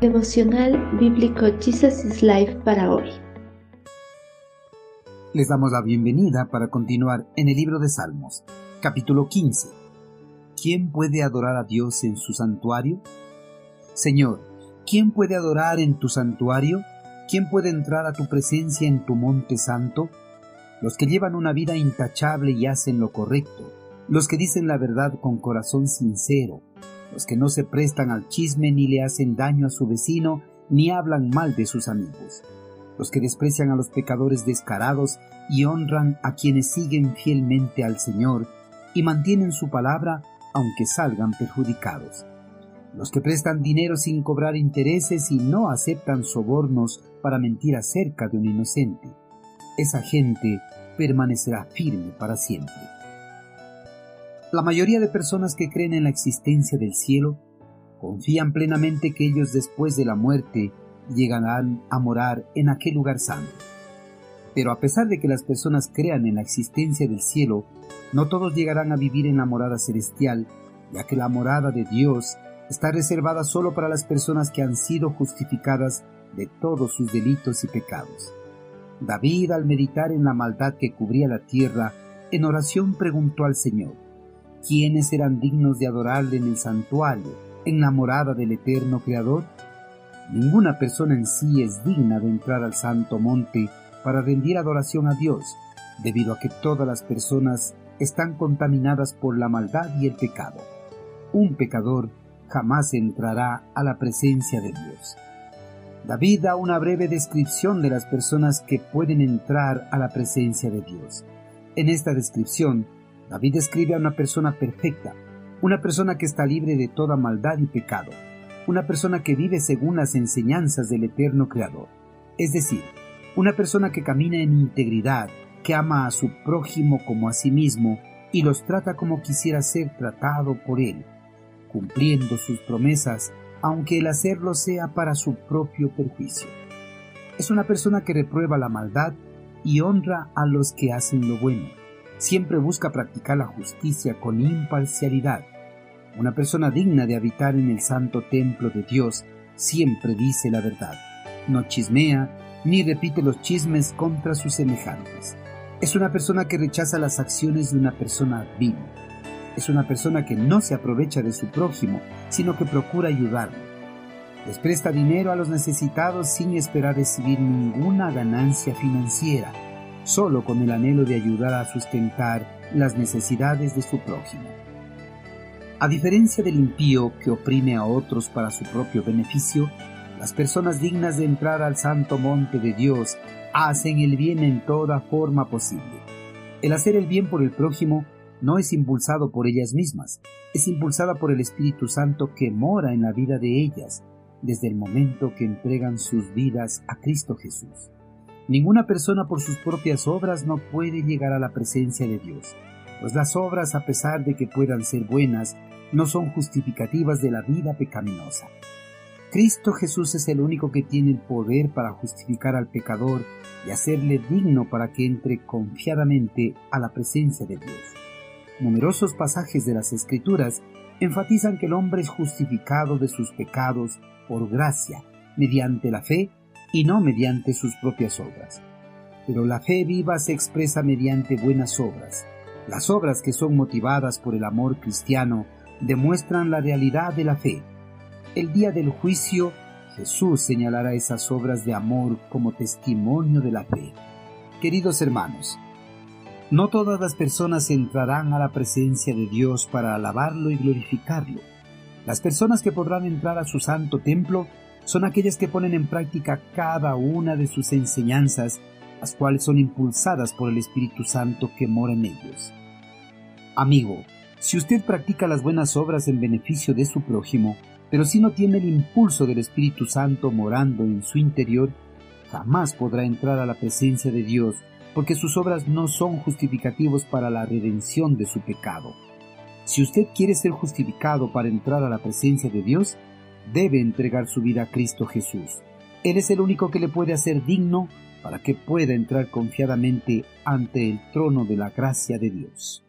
Devocional Bíblico Jesus is Life para hoy. Les damos la bienvenida para continuar en el libro de Salmos, capítulo 15. ¿Quién puede adorar a Dios en su santuario? Señor, ¿quién puede adorar en tu santuario? ¿Quién puede entrar a tu presencia en tu monte santo? Los que llevan una vida intachable y hacen lo correcto, los que dicen la verdad con corazón sincero, los que no se prestan al chisme ni le hacen daño a su vecino, ni hablan mal de sus amigos, los que desprecian a los pecadores descarados y honran a quienes siguen fielmente al Señor y mantienen su palabra aunque salgan perjudicados, los que prestan dinero sin cobrar intereses y no aceptan sobornos para mentir acerca de un inocente. Esa gente permanecerá firme para siempre. La mayoría de personas que creen en la existencia del cielo confían plenamente que ellos después de la muerte llegarán a morar en aquel lugar santo. Pero a pesar de que las personas crean en la existencia del cielo, no todos llegarán a vivir en la morada celestial, ya que la morada de Dios está reservada solo para las personas que han sido justificadas de todos sus delitos y pecados. David, al meditar en la maldad que cubría la tierra, en oración preguntó al Señor, ¿quiénes eran dignos de adorarle en el santuario, en la morada del eterno Creador? Ninguna persona en sí es digna de entrar al santo monte para rendir adoración a Dios, debido a que todas las personas están contaminadas por la maldad y el pecado. Un pecador jamás entrará a la presencia de Dios. David da una breve descripción de las personas que pueden entrar a la presencia de Dios. En esta descripción, David describe a una persona perfecta, una persona que está libre de toda maldad y pecado, una persona que vive según las enseñanzas del eterno Creador, es decir, una persona que camina en integridad, que ama a su prójimo como a sí mismo y los trata como quisiera ser tratado por él, cumpliendo sus promesas, aunque el hacerlo sea para su propio perjuicio. Es una persona que reprueba la maldad y honra a los que hacen lo bueno siempre busca practicar la justicia con imparcialidad. Una persona digna de habitar en el santo templo de Dios siempre dice la verdad, no chismea ni repite los chismes contra sus semejantes. Es una persona que rechaza las acciones de una persona vil. Es una persona que no se aprovecha de su prójimo, sino que procura ayudarlo. Les presta dinero a los necesitados sin esperar recibir ninguna ganancia financiera solo con el anhelo de ayudar a sustentar las necesidades de su prójimo. A diferencia del impío que oprime a otros para su propio beneficio, las personas dignas de entrar al santo monte de Dios hacen el bien en toda forma posible. El hacer el bien por el prójimo no es impulsado por ellas mismas, es impulsada por el Espíritu Santo que mora en la vida de ellas desde el momento que entregan sus vidas a Cristo Jesús. Ninguna persona por sus propias obras no puede llegar a la presencia de Dios, pues las obras, a pesar de que puedan ser buenas, no son justificativas de la vida pecaminosa. Cristo Jesús es el único que tiene el poder para justificar al pecador y hacerle digno para que entre confiadamente a la presencia de Dios. Numerosos pasajes de las Escrituras enfatizan que el hombre es justificado de sus pecados por gracia, mediante la fe y no mediante sus propias obras. Pero la fe viva se expresa mediante buenas obras. Las obras que son motivadas por el amor cristiano demuestran la realidad de la fe. El día del juicio, Jesús señalará esas obras de amor como testimonio de la fe. Queridos hermanos, no todas las personas entrarán a la presencia de Dios para alabarlo y glorificarlo. Las personas que podrán entrar a su santo templo son aquellas que ponen en práctica cada una de sus enseñanzas, las cuales son impulsadas por el Espíritu Santo que mora en ellos. Amigo, si usted practica las buenas obras en beneficio de su prójimo, pero si no tiene el impulso del Espíritu Santo morando en su interior, jamás podrá entrar a la presencia de Dios, porque sus obras no son justificativos para la redención de su pecado. Si usted quiere ser justificado para entrar a la presencia de Dios, debe entregar su vida a Cristo Jesús. Él es el único que le puede hacer digno para que pueda entrar confiadamente ante el trono de la gracia de Dios.